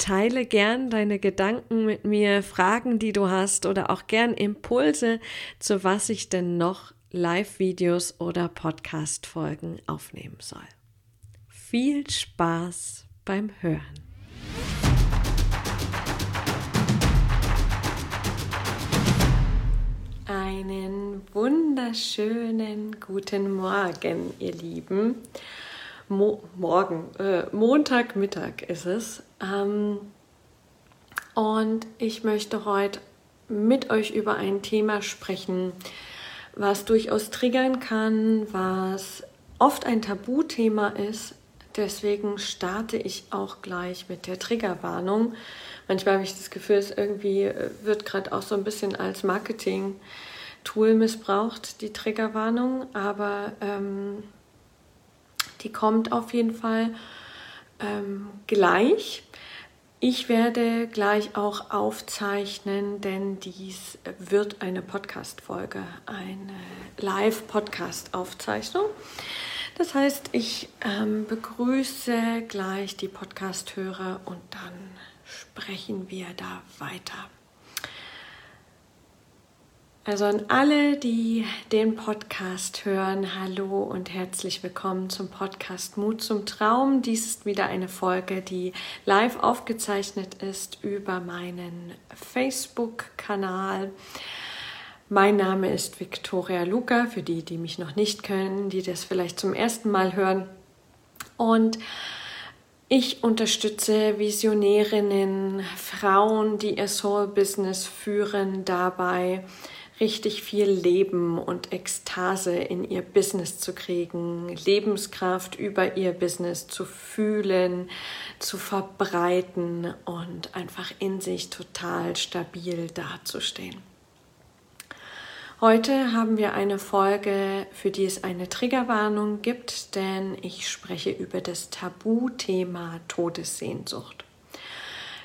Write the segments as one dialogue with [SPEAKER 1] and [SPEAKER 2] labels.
[SPEAKER 1] Teile gern deine Gedanken mit mir, Fragen, die du hast oder auch gern Impulse, zu was ich denn noch Live-Videos oder Podcast-Folgen aufnehmen soll. Viel Spaß beim Hören. Einen wunderschönen guten Morgen, ihr Lieben. Mo morgen, äh, Montagmittag ist es. Ähm, und ich möchte heute mit euch über ein Thema sprechen, was durchaus triggern kann, was oft ein Tabuthema ist. Deswegen starte ich auch gleich mit der Triggerwarnung. Manchmal habe ich das Gefühl, es irgendwie äh, wird gerade auch so ein bisschen als Marketing-Tool missbraucht, die Triggerwarnung. Aber ähm, die kommt auf jeden Fall ähm, gleich. Ich werde gleich auch aufzeichnen, denn dies wird eine Podcast-Folge, eine Live-Podcast-Aufzeichnung. Das heißt, ich ähm, begrüße gleich die Podcast-Hörer und dann sprechen wir da weiter. Also an alle, die den Podcast hören, hallo und herzlich willkommen zum Podcast Mut zum Traum. Dies ist wieder eine Folge, die live aufgezeichnet ist über meinen Facebook-Kanal. Mein Name ist Victoria Luca, für die, die mich noch nicht kennen, die das vielleicht zum ersten Mal hören. Und ich unterstütze Visionärinnen, Frauen, die ihr Soul-Business führen, dabei, richtig viel Leben und Ekstase in ihr Business zu kriegen, Lebenskraft über ihr Business zu fühlen, zu verbreiten und einfach in sich total stabil dazustehen. Heute haben wir eine Folge, für die es eine Triggerwarnung gibt, denn ich spreche über das Tabuthema Todessehnsucht.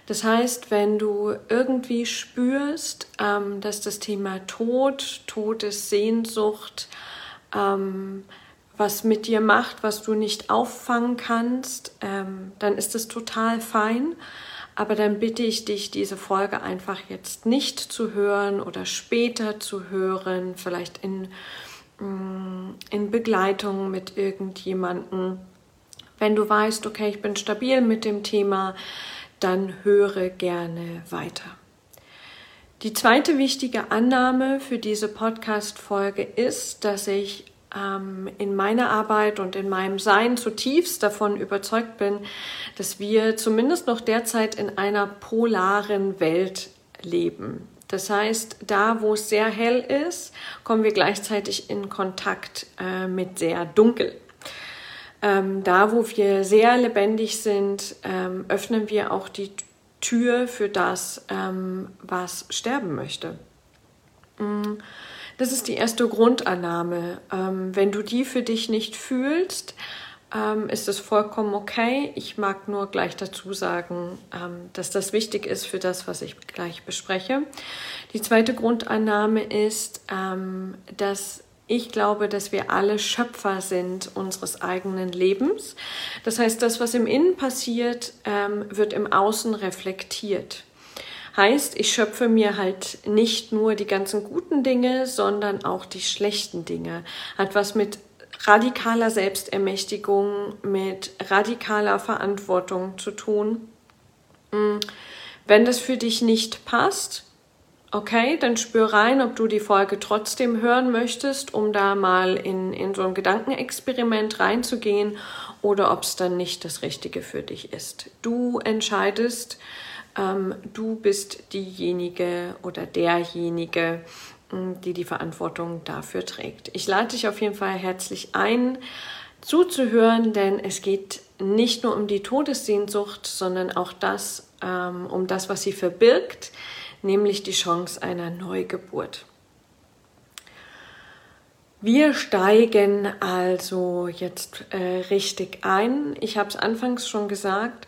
[SPEAKER 1] Das heißt, wenn du irgendwie spürst, ähm, dass das Thema Tod, Todessehnsucht, ähm, was mit dir macht, was du nicht auffangen kannst, ähm, dann ist es total fein. Aber dann bitte ich dich, diese Folge einfach jetzt nicht zu hören oder später zu hören, vielleicht in, mm, in Begleitung mit irgendjemandem. Wenn du weißt, okay, ich bin stabil mit dem Thema, dann höre gerne weiter. Die zweite wichtige Annahme für diese Podcast-Folge ist, dass ich ähm, in meiner Arbeit und in meinem Sein zutiefst davon überzeugt bin, dass wir zumindest noch derzeit in einer polaren Welt leben. Das heißt, da wo es sehr hell ist, kommen wir gleichzeitig in Kontakt äh, mit sehr dunkel. Ähm, da, wo wir sehr lebendig sind, ähm, öffnen wir auch die Tür für das, ähm, was sterben möchte. Mm, das ist die erste Grundannahme. Ähm, wenn du die für dich nicht fühlst, ähm, ist es vollkommen okay. Ich mag nur gleich dazu sagen, ähm, dass das wichtig ist für das, was ich gleich bespreche. Die zweite Grundannahme ist, dass ich glaube, dass wir alle Schöpfer sind unseres eigenen Lebens. Das heißt, das, was im Innen passiert, ähm, wird im Außen reflektiert. Heißt, ich schöpfe mir halt nicht nur die ganzen guten Dinge, sondern auch die schlechten Dinge. Hat was mit radikaler Selbstermächtigung, mit radikaler Verantwortung zu tun. Hm. Wenn das für dich nicht passt, Okay, dann spür rein, ob du die Folge trotzdem hören möchtest, um da mal in, in so ein Gedankenexperiment reinzugehen oder ob es dann nicht das Richtige für dich ist. Du entscheidest, ähm, du bist diejenige oder derjenige, hm, die die Verantwortung dafür trägt. Ich lade dich auf jeden Fall herzlich ein, zuzuhören, denn es geht nicht nur um die Todessehnsucht, sondern auch das, ähm, um das, was sie verbirgt nämlich die Chance einer Neugeburt. Wir steigen also jetzt äh, richtig ein. Ich habe es anfangs schon gesagt.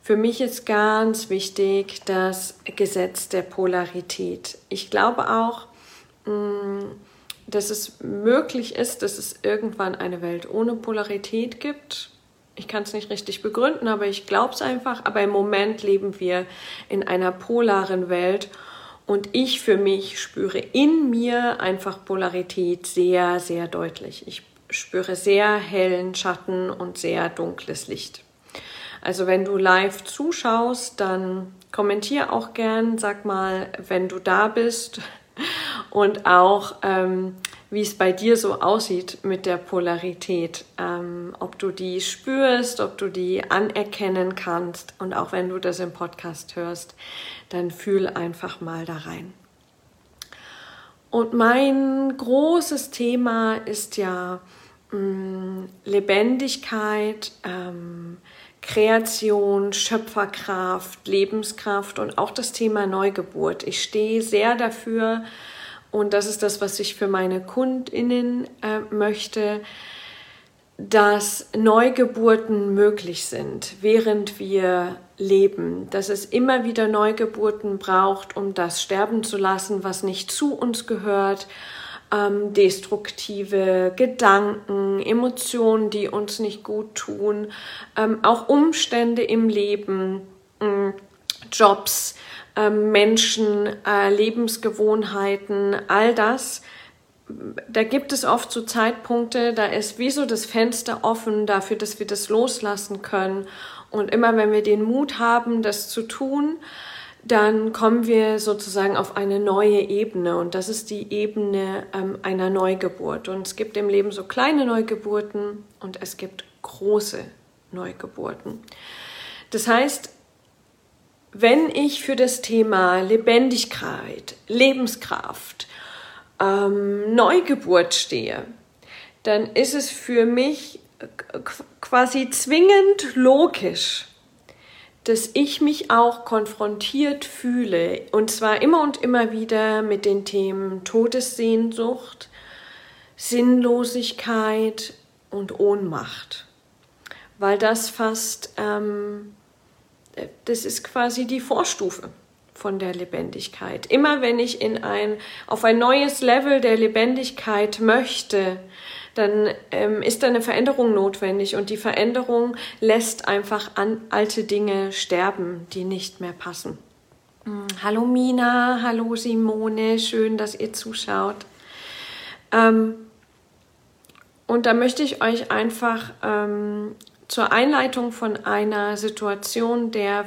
[SPEAKER 1] Für mich ist ganz wichtig das Gesetz der Polarität. Ich glaube auch, mm, dass es möglich ist, dass es irgendwann eine Welt ohne Polarität gibt ich kann es nicht richtig begründen, aber ich glaube es einfach. Aber im Moment leben wir in einer polaren Welt und ich für mich spüre in mir einfach Polarität sehr, sehr deutlich. Ich spüre sehr hellen Schatten und sehr dunkles Licht. Also wenn du live zuschaust, dann kommentier auch gern, sag mal, wenn du da bist und auch ähm, wie es bei dir so aussieht mit der Polarität, ähm, ob du die spürst, ob du die anerkennen kannst und auch wenn du das im Podcast hörst, dann fühl einfach mal da rein. Und mein großes Thema ist ja mh, mm, Lebendigkeit, ähm, Kreation, Schöpferkraft, Lebenskraft und auch das Thema Neugeburt. Ich stehe sehr dafür, und das ist das, was ich für meine Kundinnen äh, möchte, dass Neugeburten möglich sind, während wir leben, dass es immer wieder Neugeburten braucht, um das sterben zu lassen, was nicht zu uns gehört, ähm, destruktive Gedanken, Emotionen, die uns nicht gut tun, ähm, auch Umstände im Leben, äh, Jobs, äh, Menschen, äh, Lebensgewohnheiten, all das. Da gibt es oft so Zeitpunkte, da ist wie so das Fenster offen dafür, dass wir das loslassen können. Und immer wenn wir den Mut haben, das zu tun, dann kommen wir sozusagen auf eine neue Ebene und das ist die Ebene ähm, einer Neugeburt. Und es gibt im Leben so kleine Neugeburten und es gibt große Neugeburten. Das heißt, wenn ich für das Thema Lebendigkeit, Lebenskraft, ähm, Neugeburt stehe, dann ist es für mich quasi zwingend logisch, dass ich mich auch konfrontiert fühle, und zwar immer und immer wieder mit den Themen Todessehnsucht, Sinnlosigkeit und Ohnmacht, weil das fast, ähm, das ist quasi die Vorstufe von der Lebendigkeit. Immer wenn ich in ein, auf ein neues Level der Lebendigkeit möchte, dann ähm, ist da eine Veränderung notwendig und die Veränderung lässt einfach an alte Dinge sterben, die nicht mehr passen. Hm, hallo Mina, hallo Simone, schön, dass ihr zuschaut. Ähm, und da möchte ich euch einfach ähm, zur Einleitung von einer Situation der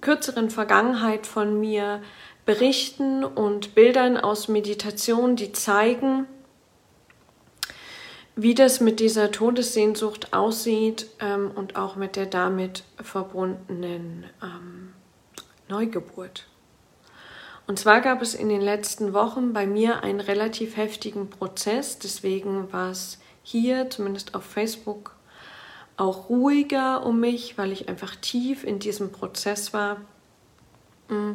[SPEAKER 1] kürzeren Vergangenheit von mir berichten und Bildern aus Meditation, die zeigen, wie das mit dieser Todessehnsucht aussieht ähm, und auch mit der damit verbundenen ähm, Neugeburt. Und zwar gab es in den letzten Wochen bei mir einen relativ heftigen Prozess, deswegen war es hier, zumindest auf Facebook, auch ruhiger um mich, weil ich einfach tief in diesem Prozess war. Mm.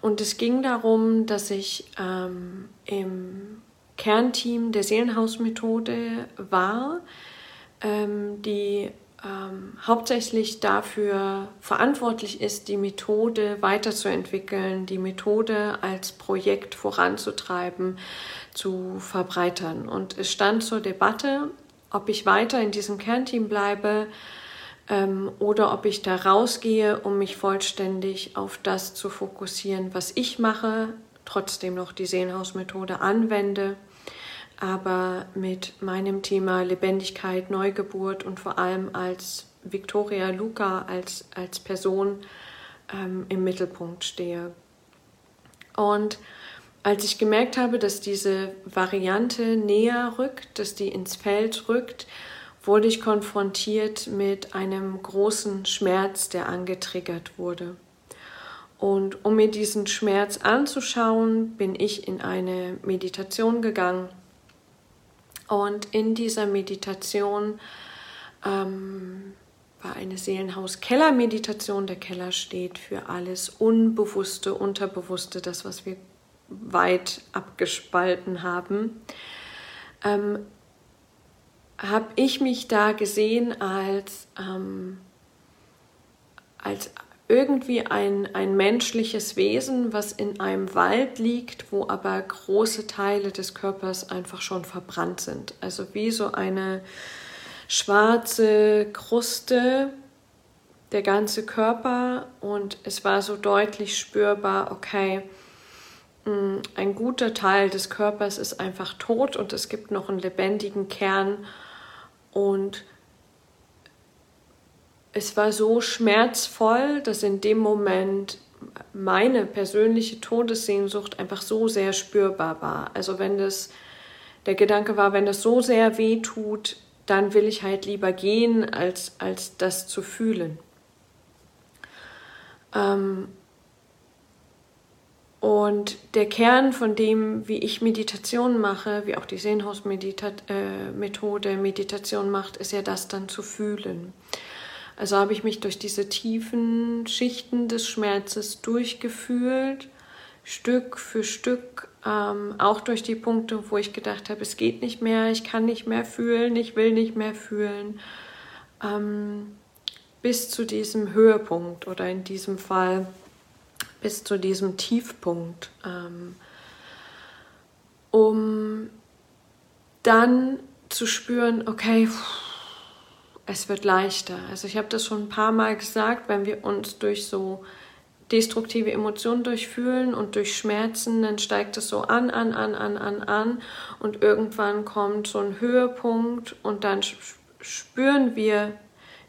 [SPEAKER 1] Und es ging darum, dass ich ähm, im Kernteam der Seelenhausmethode war, ähm, die ähm, hauptsächlich dafür verantwortlich ist, die Methode weiterzuentwickeln, die Methode als Projekt voranzutreiben, zu verbreitern. Und es stand zur Debatte, ob ich weiter in diesem Kernteam bleibe ähm, oder ob ich da rausgehe, um mich vollständig auf das zu fokussieren, was ich mache, trotzdem noch die Seelenhausmethode anwende aber mit meinem Thema Lebendigkeit, Neugeburt und vor allem als Victoria Luca, als, als Person ähm, im Mittelpunkt stehe. Und als ich gemerkt habe, dass diese Variante näher rückt, dass die ins Feld rückt, wurde ich konfrontiert mit einem großen Schmerz, der angetriggert wurde. Und um mir diesen Schmerz anzuschauen, bin ich in eine Meditation gegangen und in dieser Meditation ähm, war eine Seelenhaus-Keller-Meditation. Der Keller steht für alles Unbewusste, Unterbewusste, das, was wir weit abgespalten haben. Ähm, habe ich mich da gesehen als, ähm, als irgendwie ein, ein menschliches Wesen, was in einem Wald liegt, wo aber große Teile des Körpers einfach schon verbrannt sind. Also wie so eine schwarze Kruste, der ganze Körper und es war so deutlich spürbar, okay, ein guter Teil des Körpers ist einfach tot und es gibt noch einen lebendigen Kern und es war so schmerzvoll, dass in dem Moment meine persönliche Todessehnsucht einfach so sehr spürbar war. Also wenn das der Gedanke war, wenn das so sehr weh tut, dann will ich halt lieber gehen, als, als das zu fühlen. Ähm und der Kern von dem, wie ich Meditation mache, wie auch die Sehnhaus-Methode äh, Meditation macht, ist ja das dann zu fühlen. Also habe ich mich durch diese tiefen Schichten des Schmerzes durchgefühlt, Stück für Stück, ähm, auch durch die Punkte, wo ich gedacht habe, es geht nicht mehr, ich kann nicht mehr fühlen, ich will nicht mehr fühlen, ähm, bis zu diesem Höhepunkt oder in diesem Fall bis zu diesem Tiefpunkt, ähm, um dann zu spüren, okay, es wird leichter. Also ich habe das schon ein paar Mal gesagt, wenn wir uns durch so destruktive Emotionen durchfühlen und durch Schmerzen, dann steigt es so an, an, an, an, an, an und irgendwann kommt so ein Höhepunkt und dann spüren wir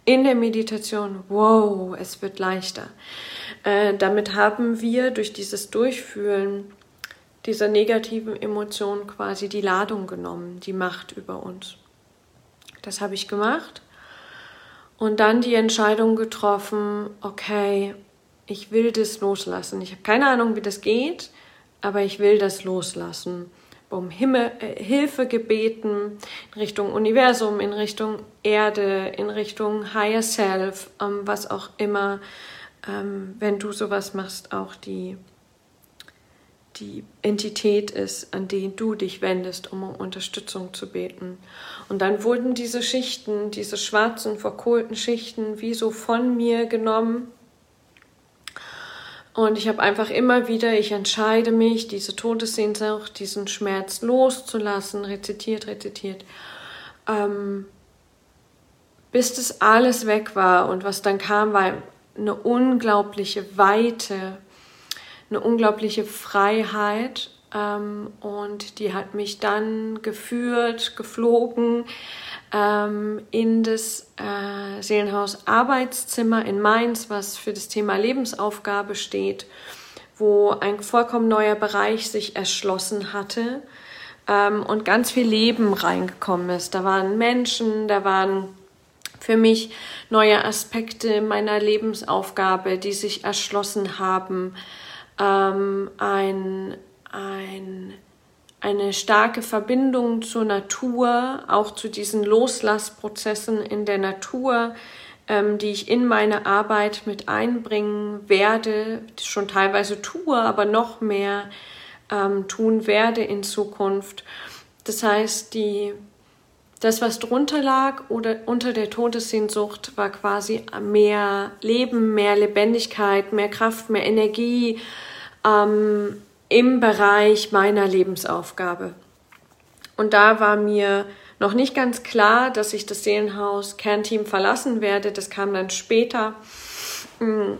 [SPEAKER 1] in der Meditation, wow, es wird leichter. Äh, damit haben wir durch dieses Durchfühlen dieser negativen Emotionen quasi die Ladung genommen, die Macht über uns. Das habe ich gemacht und dann die Entscheidung getroffen, okay, ich will das loslassen. Ich habe keine Ahnung, wie das geht, aber ich will das loslassen. Um Himmel, äh, Hilfe gebeten in Richtung Universum, in Richtung Erde, in Richtung Higher Self, ähm, was auch immer, ähm, wenn du sowas machst, auch die, die Entität ist, an die du dich wendest, um um Unterstützung zu beten. Und dann wurden diese Schichten, diese schwarzen, verkohlten Schichten, wie so von mir genommen und ich habe einfach immer wieder, ich entscheide mich, diese Todessehnsucht, diesen Schmerz loszulassen, rezitiert, rezitiert, ähm, bis das alles weg war. Und was dann kam, war eine unglaubliche Weite, eine unglaubliche Freiheit. Ähm, und die hat mich dann geführt, geflogen ähm, in das äh, Seelenhaus Arbeitszimmer in Mainz, was für das Thema Lebensaufgabe steht, wo ein vollkommen neuer Bereich sich erschlossen hatte ähm, und ganz viel Leben reingekommen ist. Da waren Menschen, da waren für mich neue Aspekte meiner Lebensaufgabe, die sich erschlossen haben. Ähm, ein, ein eine starke Verbindung zur Natur, auch zu diesen Loslassprozessen in der Natur, ähm, die ich in meine Arbeit mit einbringen werde, schon teilweise tue, aber noch mehr ähm, tun werde in Zukunft. Das heißt, die, das, was drunter lag oder unter der Todessehnsucht, war quasi mehr Leben, mehr Lebendigkeit, mehr Kraft, mehr Energie. Ähm, im Bereich meiner Lebensaufgabe. Und da war mir noch nicht ganz klar, dass ich das Seelenhaus Kernteam verlassen werde. Das kam dann später. Mm.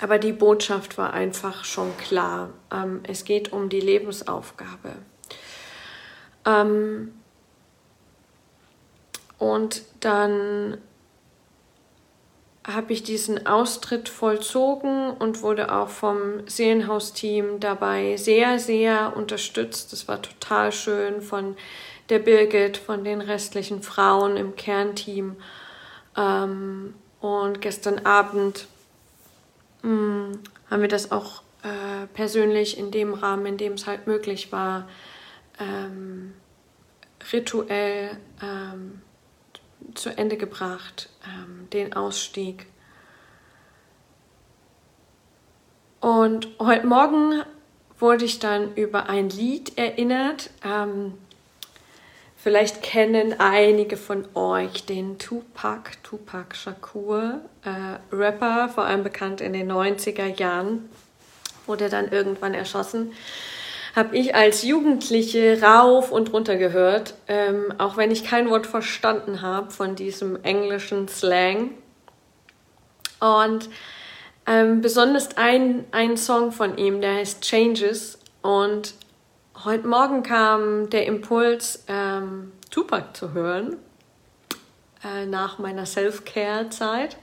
[SPEAKER 1] Aber die Botschaft war einfach schon klar. Ähm, es geht um die Lebensaufgabe. Ähm, und dann habe ich diesen Austritt vollzogen und wurde auch vom Seelenhausteam dabei sehr, sehr unterstützt. Das war total schön von der Birgit, von den restlichen Frauen im Kernteam. Ähm, und gestern Abend mh, hm, haben wir das auch äh, persönlich in dem Rahmen, in dem es halt möglich war, ähm, rituell ähm, zu Ende gebracht, ähm, den Ausstieg. Und heute Morgen wurde ich dann über ein Lied erinnert. Ähm, vielleicht kennen einige von euch den Tupac, Tupac Shakur, äh, Rapper, vor allem bekannt in den 90er Jahren, wurde dann irgendwann erschossen habe ich als Jugendliche rauf und runter gehört, ähm, auch wenn ich kein Wort verstanden habe von diesem englischen Slang. Und ähm, besonders ein, ein Song von ihm, der heißt Changes. Und heute Morgen kam der Impuls, ähm, Tupac zu hören, äh, nach meiner Self-Care-Zeit.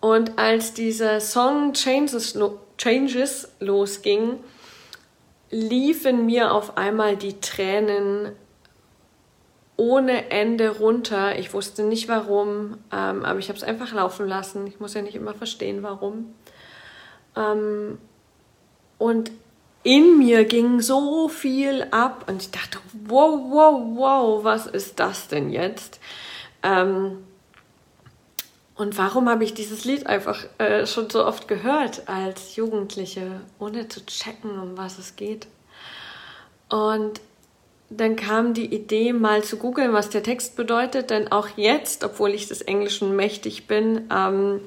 [SPEAKER 1] Und als dieser Song Changes, Changes losging, liefen mir auf einmal die Tränen ohne Ende runter. Ich wusste nicht warum, ähm, aber ich habe es einfach laufen lassen. Ich muss ja nicht immer verstehen, warum. Ähm, und in mir ging so viel ab und ich dachte, wow, wow, wow, was ist das denn jetzt? Ähm, und warum habe ich dieses Lied einfach äh, schon so oft gehört als Jugendliche, ohne zu checken, um was es geht? Und dann kam die Idee, mal zu googeln, was der Text bedeutet, denn auch jetzt, obwohl ich des Englischen mächtig bin, ähm,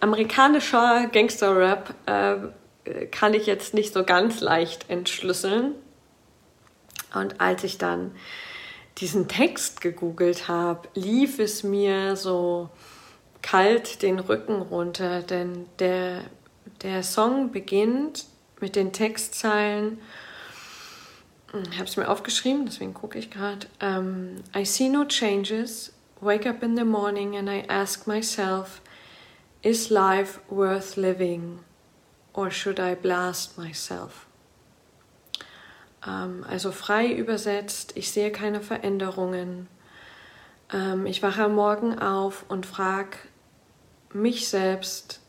[SPEAKER 1] amerikanischer Gangster-Rap äh, kann ich jetzt nicht so ganz leicht entschlüsseln. Und als ich dann diesen Text gegoogelt habe, lief es mir so kalt den Rücken runter, denn der, der Song beginnt mit den Textzeilen, ich habe es mir aufgeschrieben, deswegen gucke ich gerade. Um, ähm, I see no changes, wake up in the morning and I ask myself, is life worth living or should I blast myself? Um, ähm, also frei übersetzt, ich sehe keine Veränderungen. Um, ähm, ich wache am Morgen auf und frage mich selbst,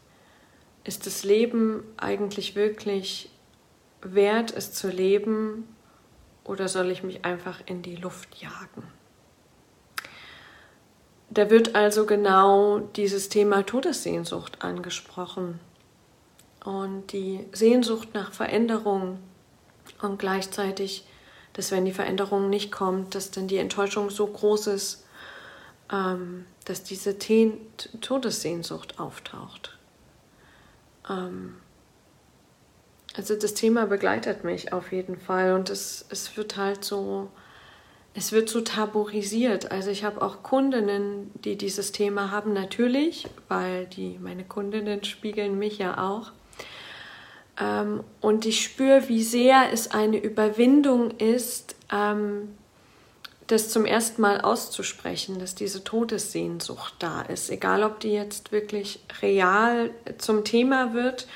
[SPEAKER 1] ist das Leben eigentlich wirklich wert, es zu leben oder soll ich mich einfach in die Luft jagen? Da wird also genau dieses Thema Todessehnsucht angesprochen und die Sehnsucht nach Veränderung und gleichzeitig, dass wenn die Veränderung nicht kommt, dass dann die Enttäuschung so groß ist, ähm, dass diese Todessehnsucht auftaucht. Ähm, also das Thema begleitet mich auf jeden Fall und es, es wird halt so, es wird so tabuisiert. Also ich habe auch Kundinnen, die dieses Thema haben, natürlich, weil die, meine Kundinnen spiegeln mich ja auch. Ähm, und ich spüre, wie sehr es eine Überwindung ist, ähm, das zum ersten Mal auszusprechen, dass diese Todessehnsucht da ist, egal ob die jetzt wirklich real zum Thema wird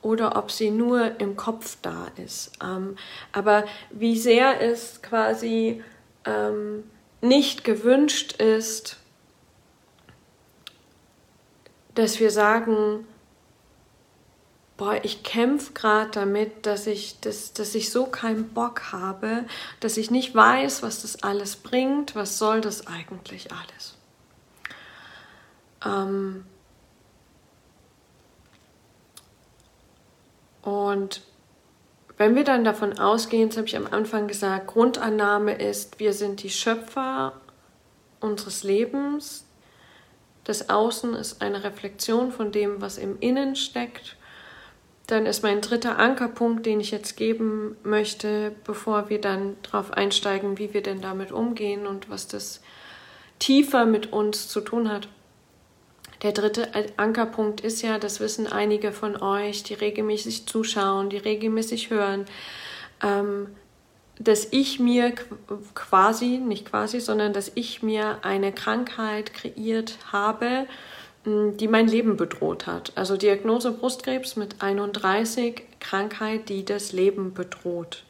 [SPEAKER 1] oder ob sie nur im Kopf da ist. Ähm, aber wie sehr es quasi ähm, nicht gewünscht ist, dass wir sagen, boah, ich kämpfe gerade damit, dass ich, dass, dass ich so keinen Bock habe, dass ich nicht weiß, was das alles bringt, was soll das eigentlich alles. Ähm, Und wenn wir dann davon ausgehen, das habe ich am Anfang gesagt, Grundannahme ist, wir sind die Schöpfer unseres Lebens. Das Außen ist eine Reflexion von dem, was im Innen steckt. Dann ist mein dritter Ankerpunkt, den ich jetzt geben möchte, bevor wir dann darauf einsteigen, wie wir denn damit umgehen und was das tiefer mit uns zu tun hat. Der dritte Ankerpunkt ist ja, das wissen einige von euch, die regelmäßig zuschauen, die regelmäßig hören, ähm, dass ich mir quasi, nicht quasi, sondern dass ich mir eine Krankheit kreiert habe, die mein Leben bedroht hat. Also Diagnose Brustkrebs mit 31, Krankheit, die das Leben bedroht.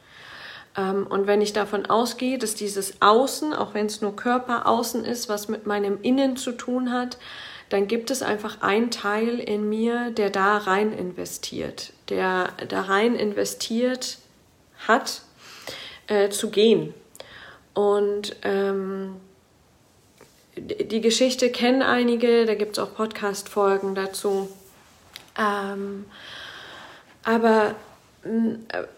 [SPEAKER 1] Ähm, und wenn ich davon ausgehe, dass dieses Außen, auch wenn es nur Körper außen ist, was mit meinem Innen zu tun hat, dann gibt es einfach einen Teil in mir, der da rein investiert, der da rein investiert hat, äh, zu gehen. Und ähm, die Geschichte kennen einige, da gibt es auch Podcast-Folgen dazu. Ähm, aber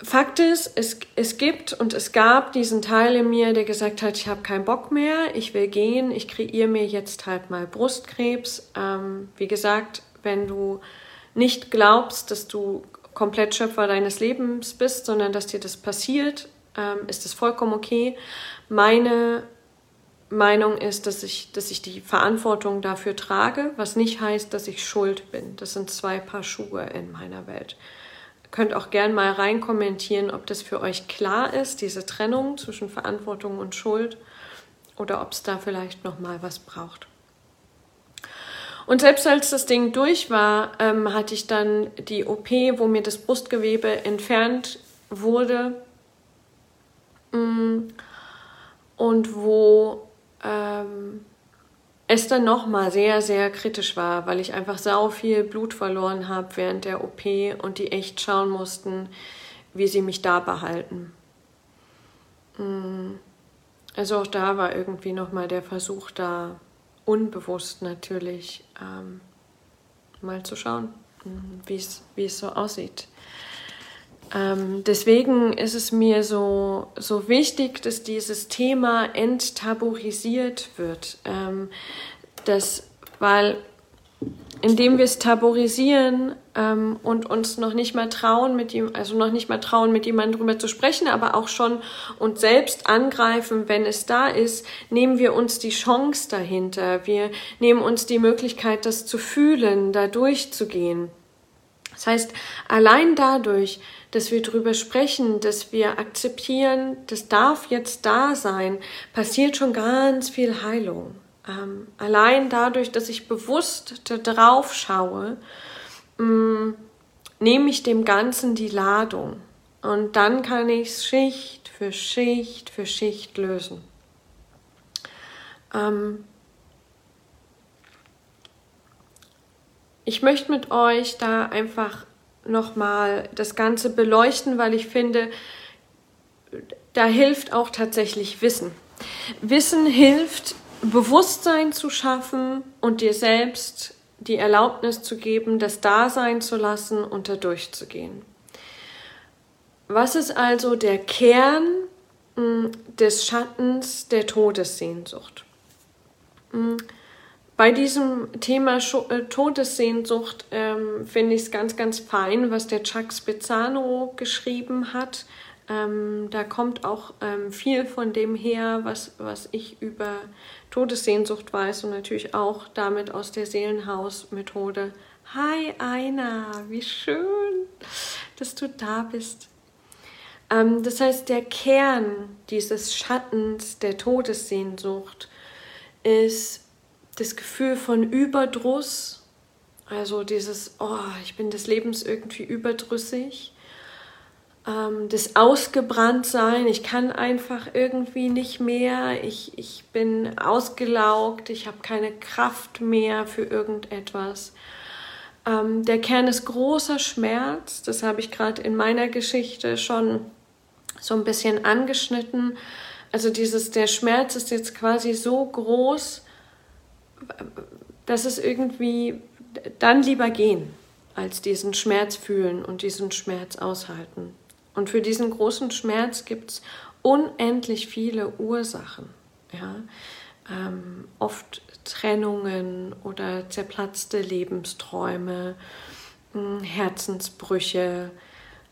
[SPEAKER 1] Fakt ist, es, es gibt und es gab diesen Teil in mir, der gesagt hat, ich habe keinen Bock mehr, ich will gehen, ich kreiere mir jetzt halt mal Brustkrebs. Ähm, wie gesagt, wenn du nicht glaubst, dass du komplett Schöpfer deines Lebens bist, sondern dass dir das passiert, ähm, ist das vollkommen okay. Meine Meinung ist, dass ich, dass ich die Verantwortung dafür trage, was nicht heißt, dass ich schuld bin. Das sind zwei Paar Schuhe in meiner Welt. Könnt auch gern mal rein kommentieren, ob das für euch klar ist, diese Trennung zwischen Verantwortung und Schuld, oder ob es da vielleicht noch mal was braucht. Und selbst als das Ding durch war, ähm, hatte ich dann die OP, wo mir das Brustgewebe entfernt wurde mm, und wo ähm, es dann nochmal sehr, sehr kritisch war, weil ich einfach sau viel Blut verloren habe während der OP und die echt schauen mussten, wie sie mich da behalten. Mm. Also auch da war irgendwie nochmal der Versuch da, unbewusst natürlich, ähm, mal zu schauen, mm, wie es so aussieht. Ähm, deswegen ist es mir so, so wichtig, dass dieses Thema enttabuisiert wird. Ähm, dass, weil indem wir es tabuisieren ähm, und uns noch nicht mal trauen, mit ihm, also noch nicht mal trauen, mit jemandem drüber zu sprechen, aber auch schon uns selbst angreifen, wenn es da ist, nehmen wir uns die Chance dahinter. Wir nehmen uns die Möglichkeit, das zu fühlen, da durchzugehen. Das heißt, allein dadurch, dass wir darüber sprechen, dass wir akzeptieren, das darf jetzt da sein, passiert schon ganz viel Heilung. Ähm, allein dadurch, dass ich bewusst da drauf schaue, mm, nehme ich dem Ganzen die Ladung. Und dann kann ich es Schicht für Schicht für Schicht lösen. Ähm, ich möchte mit euch da einfach nochmal das Ganze beleuchten, weil ich finde, da hilft auch tatsächlich Wissen. Wissen hilft, Bewusstsein zu schaffen und dir selbst die Erlaubnis zu geben, das da sein zu lassen und da durchzugehen. Was ist also der Kern hm, des Schattens der Todessehnsucht? Bei diesem Thema äh, Todessehnsucht ähm, finde ich es ganz, ganz fein, was der Chuck Spezzano geschrieben hat. Ähm, da kommt auch ähm, viel von dem her, was, was ich über Todessehnsucht weiß und natürlich auch damit aus der Seelenhaus-Methode. Hi Aina, wie schön, dass du da bist. Ähm, das heißt, der Kern dieses Schattens der Todessehnsucht ist das Gefühl von Überdruss, also dieses, oh, ich bin des Lebens irgendwie überdrüssig, ähm, das Ausgebranntsein, ich kann einfach irgendwie nicht mehr, ich, ich bin ausgelaugt, ich habe keine Kraft mehr für irgendetwas. Ähm, der Kern ist großer Schmerz, das habe ich gerade in meiner Geschichte schon so ein bisschen angeschnitten. Also dieses, der Schmerz ist jetzt quasi so groß, dass es irgendwie dann lieber gehen, als diesen Schmerz fühlen und diesen Schmerz aushalten. Und für diesen großen Schmerz gibt es unendlich viele Ursachen. Ja? Ähm, oft Trennungen oder zerplatzte Lebensträume, hm, Herzensbrüche.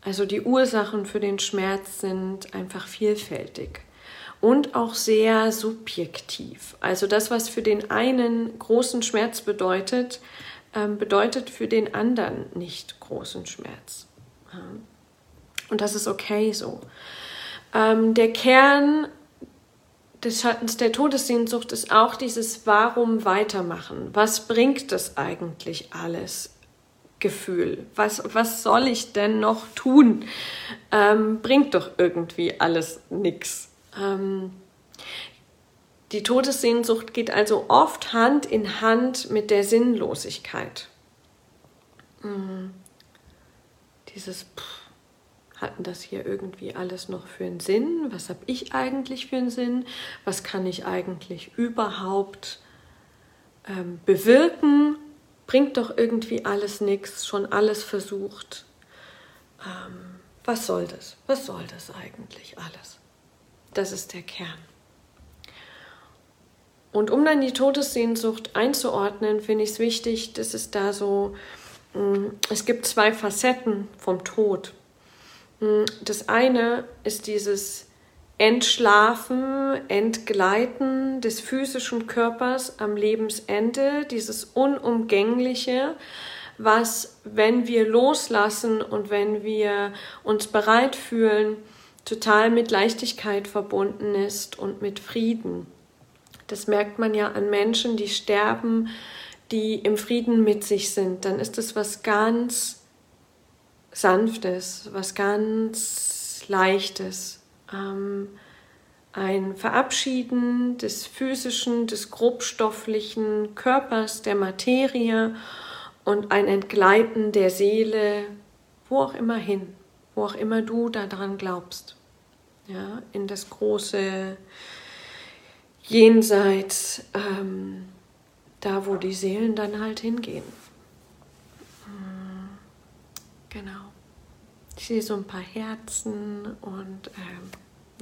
[SPEAKER 1] Also die Ursachen für den Schmerz sind einfach vielfältig und auch sehr subjektiv. Also das, was für den einen großen Schmerz bedeutet, ähm, bedeutet für den anderen nicht großen Schmerz. Und das ist okay so. Ähm, der Kern des Schattens der Todessehnsucht ist auch dieses Warum weitermachen. Was bringt das eigentlich alles? Gefühl. Was, was soll ich denn noch tun? Ähm, bringt doch irgendwie alles nichts. Ähm, die Todessehnsucht geht also oft Hand in Hand mit der Sinnlosigkeit. Mhm. Dieses Pff, hatten das hier irgendwie alles noch für einen Sinn? Was habe ich eigentlich für einen Sinn? Was kann ich eigentlich überhaupt ähm, bewirken? Bringt doch irgendwie alles nichts, schon alles versucht. Ähm, was soll das? Was soll das eigentlich alles? Das ist der Kern. Und um dann die Todessehnsucht einzuordnen, finde ich es wichtig, dass es da so, mm, es gibt zwei Facetten vom Tod. Mm, das eine ist dieses Entschlafen, Entgleiten des physischen Körpers am Lebensende, dieses Unumgängliche, was, wenn wir loslassen und wenn wir uns bereit fühlen, total mit Leichtigkeit verbunden ist und mit Frieden. Das merkt man ja an Menschen, die sterben, die im Frieden mit sich sind. Dann ist es was ganz Sanftes, was ganz Leichtes. Ähm, ein Verabschieden des physischen, des grobstofflichen Körpers, der Materie und ein Entgleiten der Seele, wo auch immer hin wo auch immer du daran glaubst, ja, in das große Jenseits, ähm, da wo die Seelen dann halt hingehen. Hm, genau. Ich sehe so ein paar Herzen und ähm,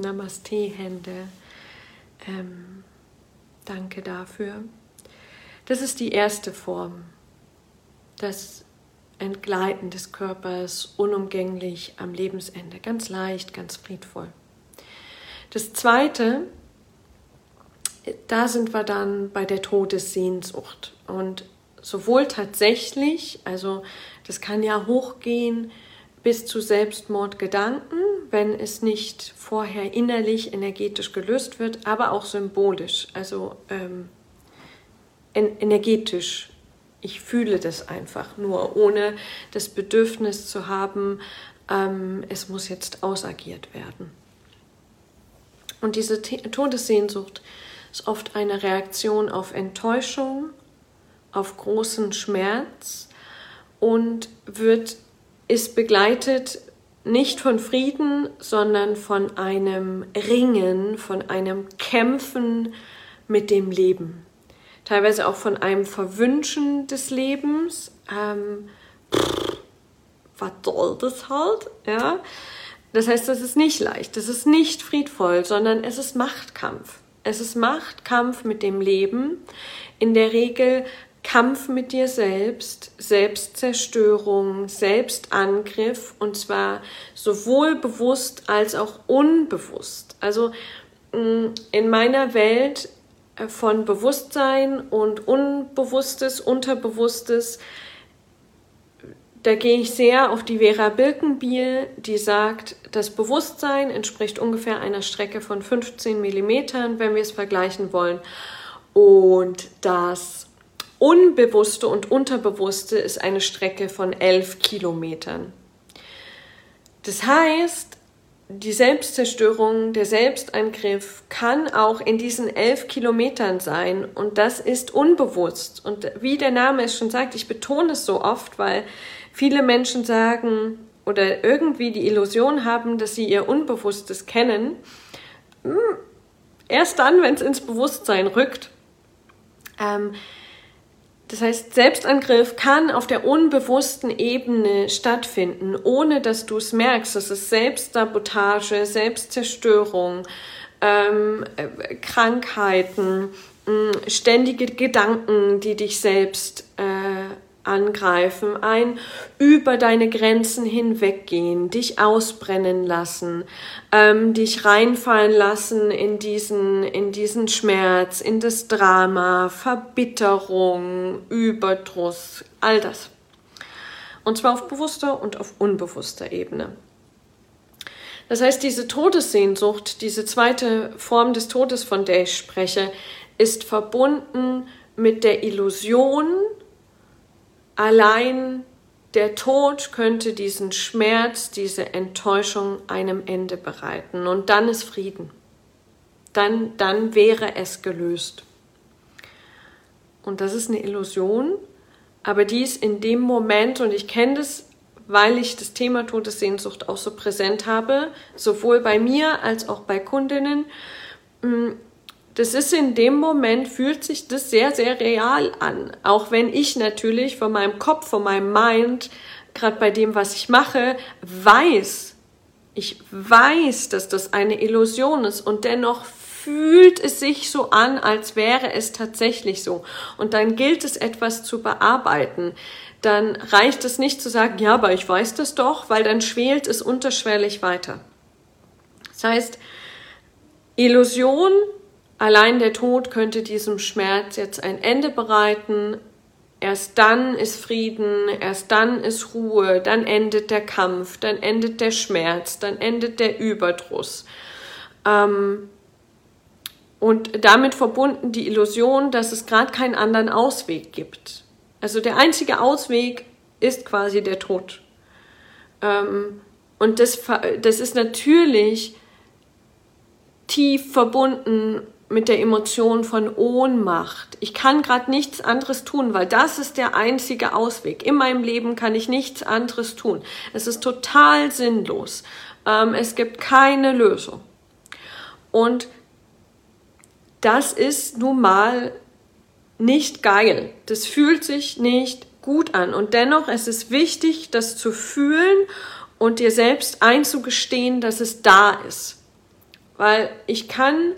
[SPEAKER 1] Namaste-Hände. Ähm, danke dafür. Das ist die erste Form. Das Entgleiten des Körpers unumgänglich am Lebensende, ganz leicht, ganz friedvoll. Das Zweite, da sind wir dann bei der Todessehnsucht. Und sowohl tatsächlich, also das kann ja hochgehen bis zu Selbstmordgedanken, wenn es nicht vorher innerlich energetisch gelöst wird, aber auch symbolisch, also ähm, energetisch. Ich fühle das einfach nur, ohne das Bedürfnis zu haben, ähm, es muss jetzt ausagiert werden. Und diese Todessehnsucht ist oft eine Reaktion auf Enttäuschung, auf großen Schmerz und wird, ist begleitet nicht von Frieden, sondern von einem Ringen, von einem Kämpfen mit dem Leben. Teilweise auch von einem Verwünschen des Lebens. Ähm, was soll das halt? Ja. Das heißt, das ist nicht leicht, das ist nicht friedvoll, sondern es ist Machtkampf. Es ist Machtkampf mit dem Leben. In der Regel Kampf mit dir selbst, Selbstzerstörung, Selbstangriff und zwar sowohl bewusst als auch unbewusst. Also mm, in meiner Welt von Bewusstsein und Unbewusstes, Unterbewusstes, da gehe ich sehr auf die Vera Birkenbiel, die sagt, das Bewusstsein entspricht ungefähr einer Strecke von 15 Millimetern, wenn wir es vergleichen wollen. Und das Unbewusste und Unterbewusste ist eine Strecke von elf Kilometern. Das heißt, die Selbstzerstörung, der Selbstangriff kann auch in diesen elf Kilometern sein und das ist unbewusst. Und wie der Name es schon sagt, ich betone es so oft, weil viele Menschen sagen oder irgendwie die Illusion haben, dass sie ihr Unbewusstes kennen. Hm, erst dann, wenn es ins Bewusstsein rückt. Ähm, das heißt, Selbstangriff kann auf der unbewussten Ebene stattfinden, ohne dass du es merkst. Das ist Selbstsabotage, Selbstzerstörung, ähm, äh, Krankheiten, ständige Gedanken, die dich selbst äh, angreifen, ein über deine Grenzen hinweggehen, dich ausbrennen lassen, ähm, dich reinfallen lassen in diesen, in diesen Schmerz, in das Drama, Verbitterung, Überdruss, all das. Und zwar auf bewusster und auf unbewusster Ebene. Das heißt, diese Todessehnsucht, diese zweite Form des Todes, von der ich spreche, ist verbunden mit der Illusion, Allein der Tod könnte diesen Schmerz, diese Enttäuschung einem Ende bereiten. Und dann ist Frieden. Dann, dann wäre es gelöst. Und das ist eine Illusion, aber die ist in dem Moment, und ich kenne das, weil ich das Thema Todessehnsucht auch so präsent habe, sowohl bei mir als auch bei Kundinnen, mm, das ist in dem Moment, fühlt sich das sehr, sehr real an. Auch wenn ich natürlich von meinem Kopf, von meinem Mind, gerade bei dem, was ich mache, weiß, ich weiß, dass das eine Illusion ist und dennoch fühlt es sich so an, als wäre es tatsächlich so. Und dann gilt es etwas zu bearbeiten. Dann reicht es nicht zu sagen, ja, aber ich weiß das doch, weil dann schwelt es unterschwellig weiter. Das heißt, Illusion Allein der Tod könnte diesem Schmerz jetzt ein Ende bereiten. Erst dann ist Frieden, erst dann ist Ruhe, dann endet der Kampf, dann endet der Schmerz, dann endet der Überdruss. Ähm, und damit verbunden die Illusion, dass es gerade keinen anderen Ausweg gibt. Also der einzige Ausweg ist quasi der Tod. Ähm, und das, das ist natürlich tief verbunden mit der Emotion von Ohnmacht. Ich kann gerade nichts anderes tun, weil das ist der einzige Ausweg. In meinem Leben kann ich nichts anderes tun. Es ist total sinnlos. Ähm, es gibt keine Lösung. Und das ist nun mal nicht geil. Das fühlt sich nicht gut an. Und dennoch ist es wichtig, das zu fühlen und dir selbst einzugestehen, dass es da ist. Weil ich kann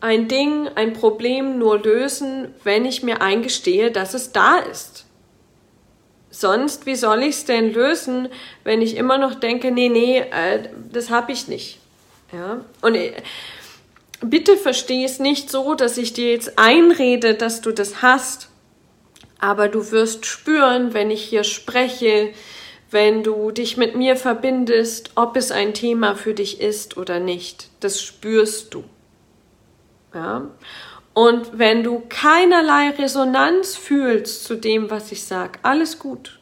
[SPEAKER 1] ein Ding, ein Problem nur lösen, wenn ich mir eingestehe, dass es da ist. Sonst, wie soll ich es denn lösen, wenn ich immer noch denke, nee, nee, äh, das habe ich nicht. Ja? Und äh, bitte verstehe es nicht so, dass ich dir jetzt einrede, dass du das hast. Aber du wirst spüren, wenn ich hier spreche, wenn du dich mit mir verbindest, ob es ein Thema für dich ist oder nicht. Das spürst du. Ja? Und wenn du keinerlei Resonanz fühlst zu dem, was ich sage, alles gut.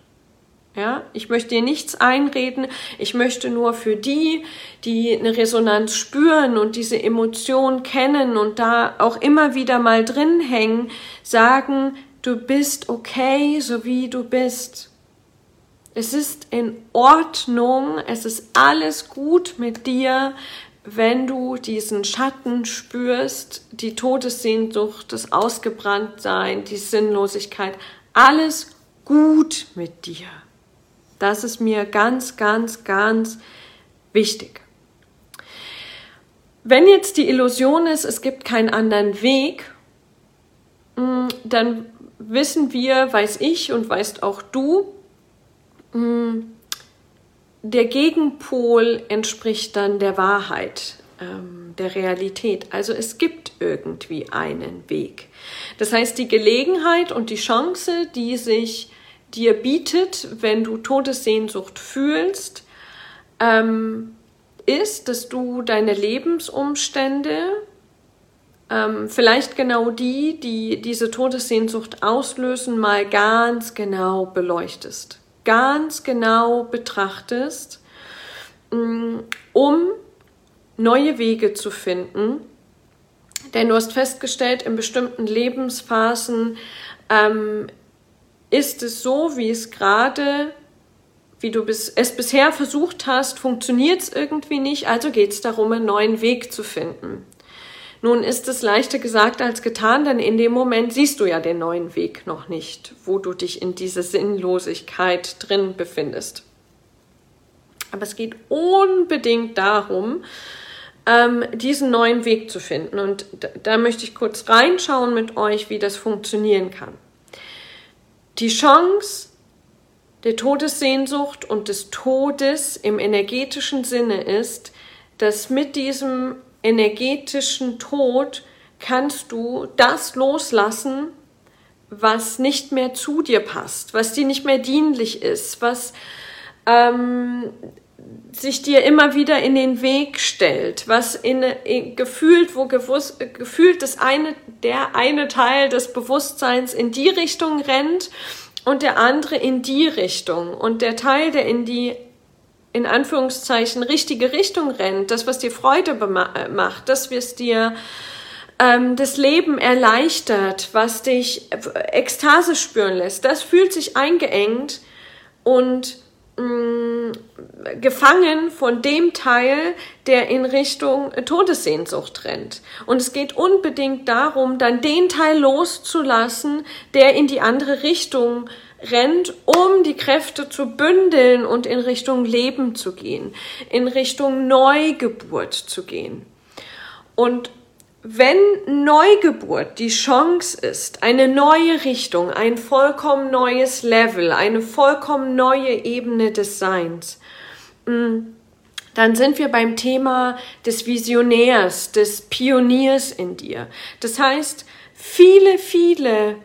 [SPEAKER 1] Ja, ich möchte dir nichts einreden. Ich möchte nur für die, die eine Resonanz spüren und diese Emotion kennen und da auch immer wieder mal drin hängen, sagen, du bist okay, so wie du bist. Es ist in Ordnung, es ist alles gut mit dir, wenn du diesen Schatten spürst, die Todessehnsucht, das Ausgebranntsein, die Sinnlosigkeit, alles gut mit dir. Das ist mir ganz, ganz, ganz wichtig. Wenn jetzt die Illusion ist, es gibt keinen anderen Weg, mm, dann wissen wir, weiß ich und weißt auch du, hm, der Gegenpol entspricht dann der Wahrheit, ähm, der Realität. Also es gibt irgendwie einen Weg. Das heißt, die Gelegenheit und die Chance, die sich dir bietet, wenn du Todessehnsucht fühlst, ähm, ist, dass du deine Lebensumstände, ähm, vielleicht genau die, die diese Todessehnsucht auslösen, mal ganz genau beleuchtest ganz genau betrachtest, mm, um neue Wege zu finden. Denn du hast festgestellt, in bestimmten Lebensphasen ähm, ist es so, wie es gerade, wie du bis, es bisher versucht hast, funktioniert es irgendwie nicht, also geht es darum, einen neuen Weg zu finden. Nun ist es leichter gesagt als getan, denn in dem Moment siehst du ja den neuen Weg noch nicht, wo du dich in diese Sinnlosigkeit drin befindest. Aber es geht unbedingt darum, ähm, diesen neuen Weg zu finden. Und da, da möchte ich kurz reinschauen mit euch, wie das funktionieren kann. Die Chance der Todessehnsucht und des Todes im energetischen Sinne ist, dass mit diesem energetischen Tod kannst du das loslassen, was nicht mehr zu dir passt, was dir nicht mehr dienlich ist, was ähm, sich dir immer wieder in den Weg stellt, was in, in gefühlt, wo gewusst, gefühlt das eine, der eine Teil des Bewusstseins in die Richtung rennt und der andere in die Richtung. Und der Teil, der in die in Anführungszeichen richtige Richtung rennt, das, was dir Freude äh, macht, das, was dir ähm, das Leben erleichtert, was dich Ekstase spüren lässt, das fühlt sich eingeengt und gefangen von dem Teil, der in Richtung Todessehnsucht rennt. Und es geht unbedingt darum, dann den Teil loszulassen, der in die andere Richtung rennt, um die Kräfte zu bündeln und in Richtung Leben zu gehen, in Richtung Neugeburt zu gehen. Und wenn Neugeburt die Chance ist, eine neue Richtung, ein vollkommen neues Level, eine vollkommen neue Ebene des Seins, mm, dann sind wir beim Thema des Visionärs, des Pioniers in dir. Das heißt, viele, viele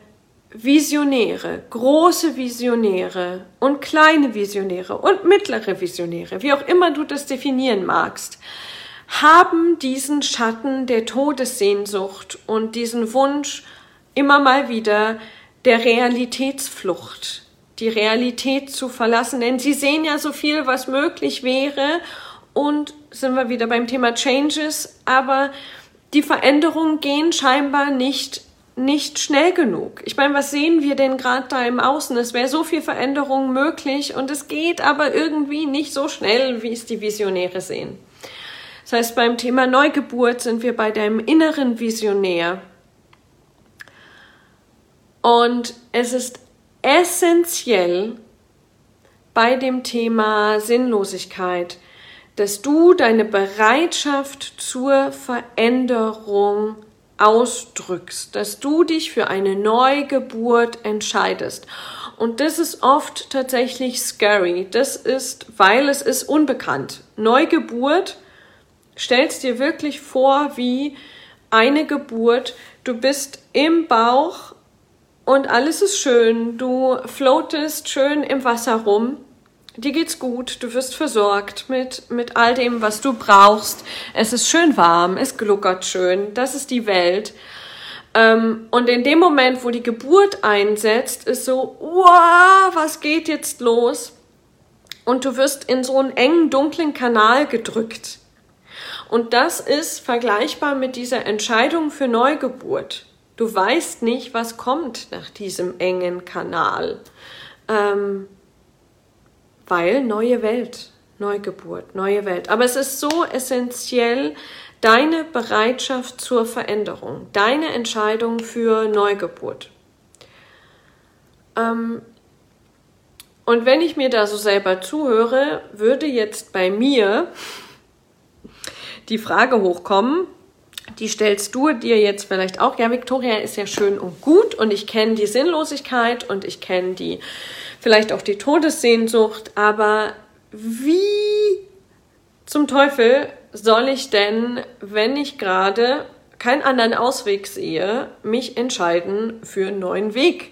[SPEAKER 1] Visionäre, große Visionäre und kleine Visionäre und mittlere Visionäre, wie auch immer du das definieren magst, haben diesen Schatten der Todessehnsucht und diesen Wunsch immer mal wieder der Realitätsflucht, die Realität zu verlassen, denn sie sehen ja so viel, was möglich wäre und sind wir wieder beim Thema Changes, aber die Veränderungen gehen scheinbar nicht nicht schnell genug. Ich meine, was sehen wir denn gerade da im Außen? Es wäre so viel Veränderung möglich und es geht aber irgendwie nicht so schnell, wie es die Visionäre sehen. Das heißt, beim Thema Neugeburt sind wir bei deinem inneren Visionär. Und es ist essentiell bei dem Thema Sinnlosigkeit, dass du deine Bereitschaft zur Veränderung ausdrückst, dass du dich für eine Neugeburt entscheidest. Und das ist oft tatsächlich scary. Das ist, weil es ist unbekannt. Neugeburt stellst dir wirklich vor wie eine Geburt. Du bist im Bauch und alles ist schön. Du floatest schön im Wasser rum. Dir geht's gut, du wirst versorgt mit, mit all dem, was du brauchst. Es ist schön warm, es gluckert schön, das ist die Welt. Ähm, und in dem Moment, wo die Geburt einsetzt, ist so, wow, was geht jetzt los? Und du wirst in so einen engen, dunklen Kanal gedrückt. Und das ist vergleichbar mit dieser Entscheidung für Neugeburt. Du weißt nicht, was kommt nach diesem engen Kanal. Ähm, weil neue Welt, Neugeburt, neue Welt. Aber es ist so essentiell, deine Bereitschaft zur Veränderung, deine Entscheidung für Neugeburt. Ähm, und wenn ich mir da so selber zuhöre, würde jetzt bei mir die Frage hochkommen, die stellst du dir jetzt vielleicht auch. Ja, Victoria ist ja schön und gut und ich kenne die Sinnlosigkeit und ich kenne die vielleicht auch die Todessehnsucht, aber wie zum Teufel soll ich denn, wenn ich gerade keinen anderen Ausweg sehe, mich entscheiden für einen neuen Weg?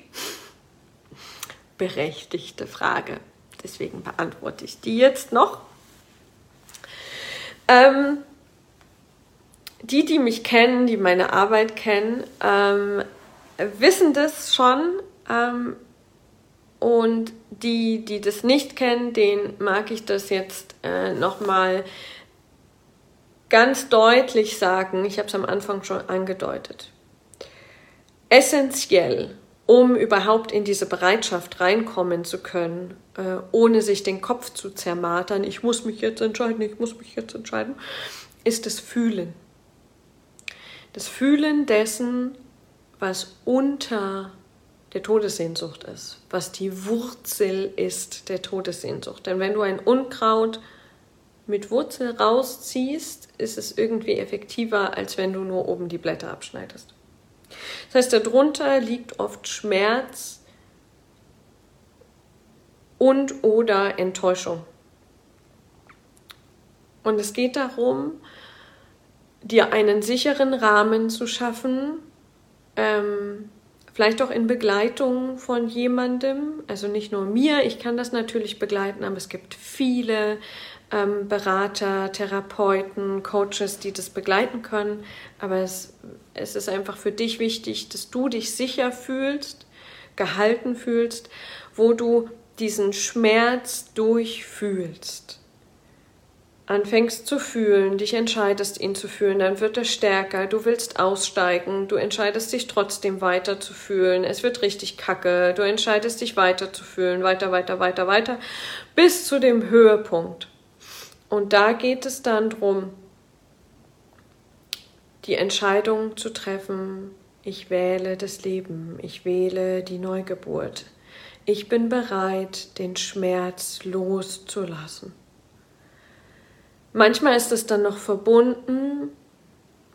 [SPEAKER 1] Berechtigte Frage. Deswegen beantworte ich die jetzt noch. Ähm, die, die mich kennen, die meine Arbeit kennen, ähm, wissen das schon. Ähm, und die, die das nicht kennen, denen mag ich das jetzt äh, nochmal ganz deutlich sagen. Ich habe es am Anfang schon angedeutet. Essentiell, um überhaupt in diese Bereitschaft reinkommen zu können, äh, ohne sich den Kopf zu zermartern, ich muss mich jetzt entscheiden, ich muss mich jetzt entscheiden, ist das Fühlen. Das Fühlen dessen, was unter der Todessehnsucht ist, was die Wurzel ist der Todessehnsucht. Denn wenn du ein Unkraut mit Wurzel rausziehst, ist es irgendwie effektiver, als wenn du nur oben die Blätter abschneidest. Das heißt, darunter liegt oft Schmerz und oder Enttäuschung. Und es geht darum, dir einen sicheren Rahmen zu schaffen, ähm, vielleicht auch in Begleitung von jemandem, also nicht nur mir, ich kann das natürlich begleiten, aber es gibt viele ähm, Berater, Therapeuten, Coaches, die das begleiten können, aber es, es ist einfach für dich wichtig, dass du dich sicher fühlst, gehalten fühlst, wo du diesen Schmerz durchfühlst anfängst zu fühlen, dich entscheidest, ihn zu fühlen, dann wird er stärker, du willst aussteigen, du entscheidest dich trotzdem weiter zu fühlen, es wird richtig kacke, du entscheidest dich weiter zu fühlen, weiter, weiter, weiter, weiter, bis zu dem Höhepunkt. Und da geht es dann darum, die Entscheidung zu treffen, ich wähle das Leben, ich wähle die Neugeburt. Ich bin bereit, den Schmerz loszulassen. Manchmal ist es dann noch verbunden,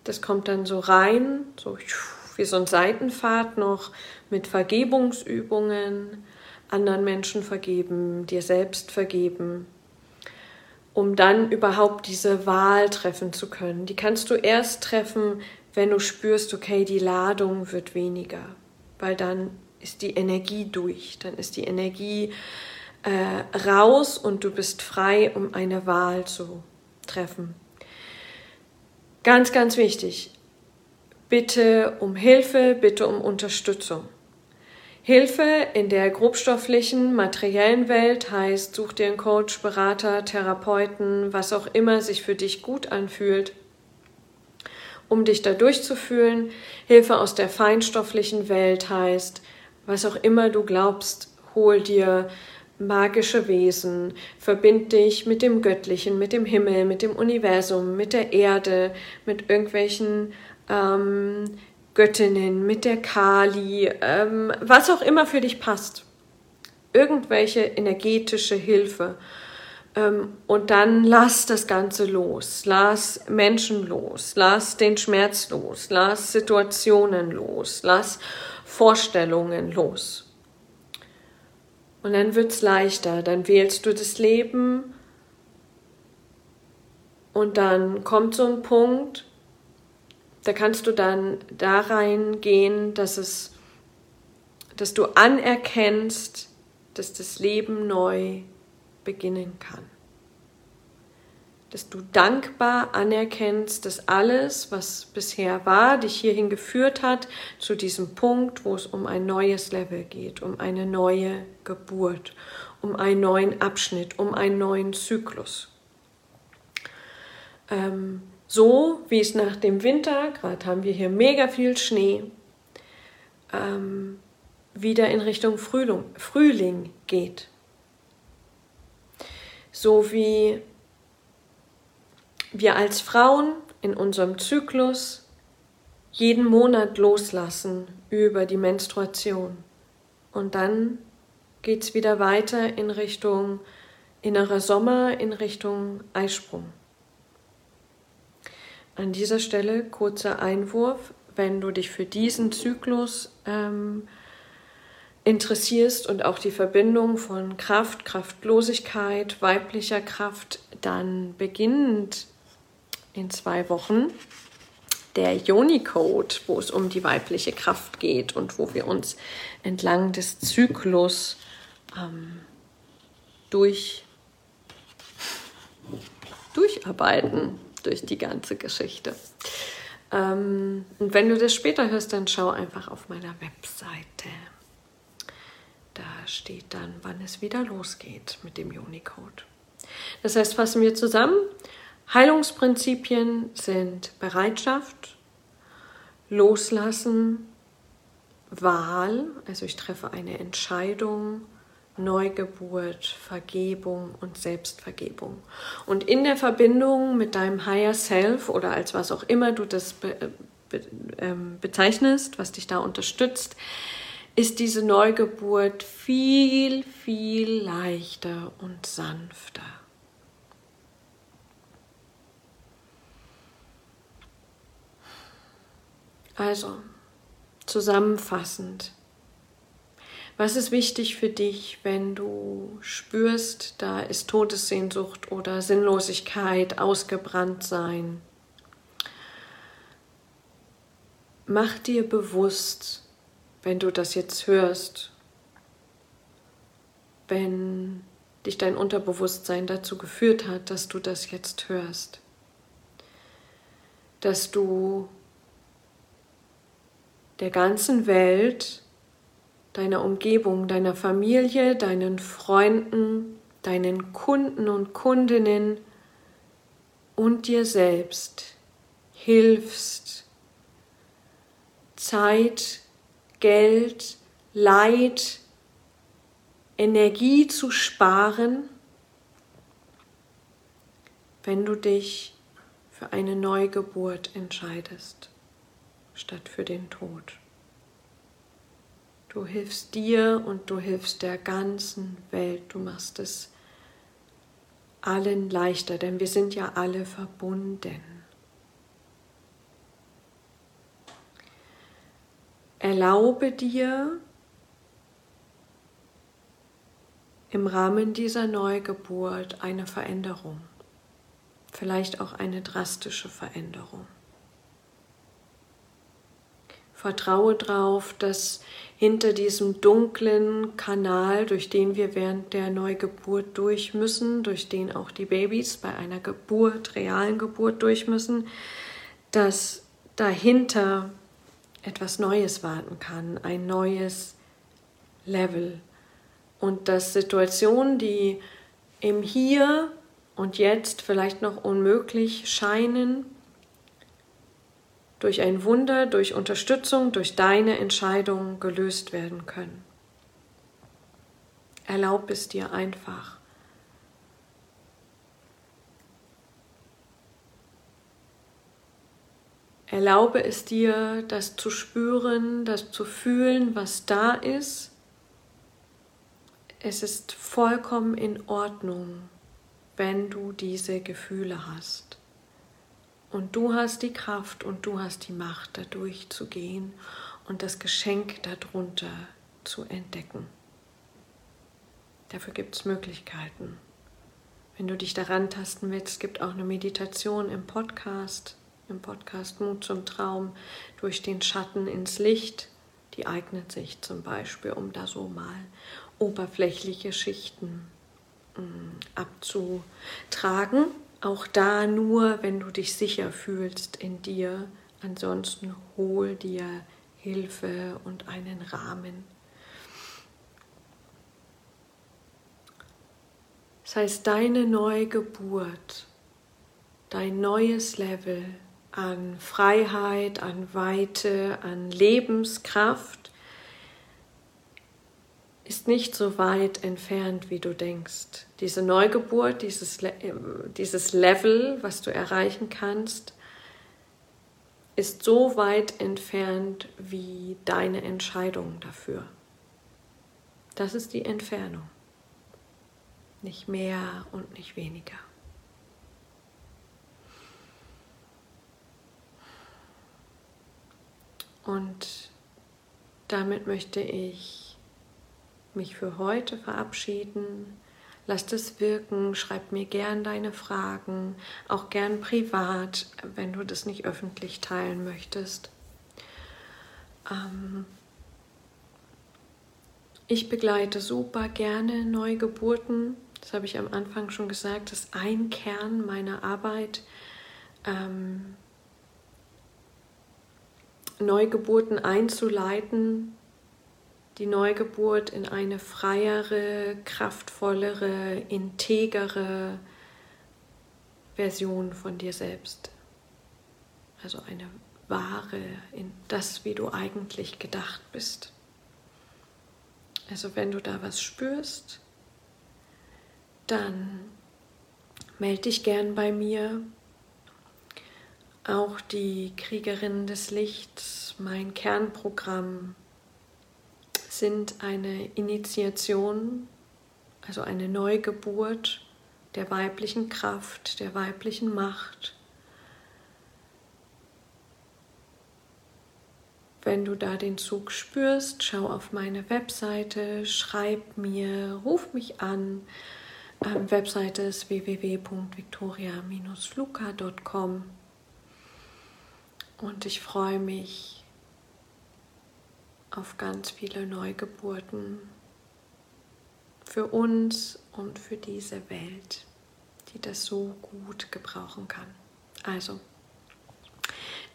[SPEAKER 1] das kommt dann so rein, so wie so ein Seitenpfad noch mit Vergebungsübungen, anderen Menschen vergeben, dir selbst vergeben, um dann überhaupt diese Wahl treffen zu können. Die kannst du erst treffen, wenn du spürst, okay, die Ladung wird weniger, weil dann ist die Energie durch, dann ist die Energie äh, raus und du bist frei, um eine Wahl zu treffen. Ganz, ganz wichtig. Bitte um Hilfe, bitte um Unterstützung. Hilfe in der grobstofflichen, materiellen Welt heißt, such dir einen Coach, Berater, Therapeuten, was auch immer sich für dich gut anfühlt, um dich da durchzufühlen. Hilfe aus der feinstofflichen Welt heißt, was auch immer du glaubst, hol dir magische Wesen, verbind dich mit dem Göttlichen, mit dem Himmel, mit dem Universum, mit der Erde, mit irgendwelchen ähm, Göttinnen, mit der Kali, ähm, was auch immer für dich passt. Irgendwelche energetische Hilfe. Ähm, und dann lass das Ganze los, lass Menschen los, lass den Schmerz los, lass Situationen los, lass Vorstellungen los. Und dann wird es leichter, dann wählst du das Leben und dann kommt so ein Punkt, da kannst du dann da reingehen, dass es dass du anerkennst, dass das Leben neu beginnen kann. Dass du dankbar anerkennst, dass alles, was bisher war, dich hierhin geführt hat, zu diesem Punkt, wo es um ein neues Level geht, um eine neue Geburt, um einen neuen Abschnitt, um einen neuen Zyklus. Ähm, so wie es nach dem Winter, gerade haben wir hier mega viel Schnee, ähm, wieder in Richtung Frühling, Frühling geht. So wie wir als Frauen in unserem Zyklus jeden Monat loslassen über die Menstruation. Und dann geht es wieder weiter in Richtung innerer Sommer, in Richtung Eisprung. An dieser Stelle kurzer Einwurf, wenn du dich für diesen Zyklus ähm, interessierst und auch die Verbindung von Kraft, Kraftlosigkeit, weiblicher Kraft, dann beginnend in zwei Wochen der Yoni-Code, wo es um die weibliche Kraft geht und wo wir uns entlang des Zyklus ähm, durch, durcharbeiten durch die ganze Geschichte. Ähm, und wenn du das später hörst, dann schau einfach auf meiner Webseite. Da steht dann, wann es wieder losgeht mit dem Unicode. Das heißt, fassen wir zusammen. Heilungsprinzipien sind Bereitschaft, Loslassen, Wahl, also ich treffe eine Entscheidung, Neugeburt, Vergebung und Selbstvergebung. Und in der Verbindung mit deinem Higher Self oder als was auch immer du das be be ähm, bezeichnest, was dich da unterstützt, ist diese Neugeburt viel, viel leichter und sanfter. Also, zusammenfassend, was ist wichtig für dich, wenn du spürst, da ist Todessehnsucht oder Sinnlosigkeit, ausgebrannt sein? Mach dir bewusst, wenn du das jetzt hörst, wenn dich dein Unterbewusstsein dazu geführt hat, dass du das jetzt hörst, dass du der ganzen Welt deiner Umgebung, deiner Familie, deinen Freunden, deinen Kunden und Kundinnen und dir selbst hilfst, Zeit, Geld, Leid, Energie zu sparen, wenn du dich für eine Neugeburt entscheidest, statt für den Tod. Du hilfst dir und du hilfst der ganzen Welt. Du machst es allen leichter, denn wir sind ja alle verbunden. Erlaube dir im Rahmen dieser Neugeburt eine Veränderung, vielleicht auch eine drastische Veränderung. Vertraue darauf, dass hinter diesem dunklen Kanal, durch den wir während der Neugeburt durch müssen, durch den auch die Babys bei einer Geburt, realen Geburt durch müssen, dass dahinter etwas Neues warten kann, ein neues Level. Und dass Situationen, die im Hier und Jetzt vielleicht noch unmöglich scheinen, durch ein Wunder, durch Unterstützung, durch deine Entscheidung gelöst werden können. Erlaub es dir einfach. Erlaube es dir, das zu spüren, das zu fühlen, was da ist. Es ist vollkommen in Ordnung, wenn du diese Gefühle hast. Und du hast die Kraft und du hast die Macht, da durchzugehen und das Geschenk darunter zu entdecken. Dafür gibt es Möglichkeiten. Wenn du dich daran tasten willst, gibt auch eine Meditation im Podcast, im Podcast Mut zum Traum, durch den Schatten ins Licht, Die eignet sich zum Beispiel, um da so mal oberflächliche Schichten mm, abzutragen. Auch da nur, wenn du dich sicher fühlst in dir. Ansonsten hol dir Hilfe und einen Rahmen. Das heißt, deine Neugeburt, dein neues Level an Freiheit, an Weite, an Lebenskraft ist nicht so weit entfernt, wie du denkst. Diese Neugeburt, dieses, dieses Level, was du erreichen kannst, ist so weit entfernt wie deine Entscheidung dafür. Das ist die Entfernung. Nicht mehr und nicht weniger. Und damit möchte ich mich für heute verabschieden. Lass es wirken, schreib mir gern deine Fragen, auch gern privat, wenn du das nicht öffentlich teilen möchtest. Ähm ich begleite super gerne Neugeburten. Das habe ich am Anfang schon gesagt, das ist ein Kern meiner Arbeit. Ähm Neugeburten einzuleiten, die Neugeburt in eine freiere, kraftvollere, integere Version von dir selbst. Also eine wahre, in das, wie du eigentlich gedacht bist. Also wenn du da was spürst, dann melde dich gern bei mir. Auch die Kriegerinnen des Lichts, mein Kernprogramm, sind eine Initiation, also eine Neugeburt der weiblichen Kraft, der weiblichen Macht. Wenn du da den Zug spürst, schau auf meine Webseite, schreib mir, ruf mich an. Ähm, Webseite ist www.victoria-luca.com und ich freue mich auf ganz viele Neugeburten für uns und für diese Welt, die das so gut gebrauchen kann. Also,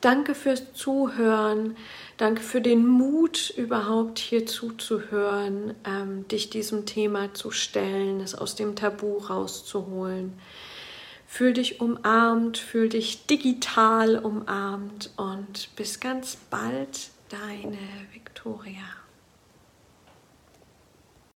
[SPEAKER 1] danke fürs Zuhören, danke für den Mut, überhaupt hier zuzuhören, ähm, dich diesem Thema zu stellen, es aus dem Tabu rauszuholen. Fühl dich umarmt, fühl dich digital umarmt und bis ganz bald deine Victoria.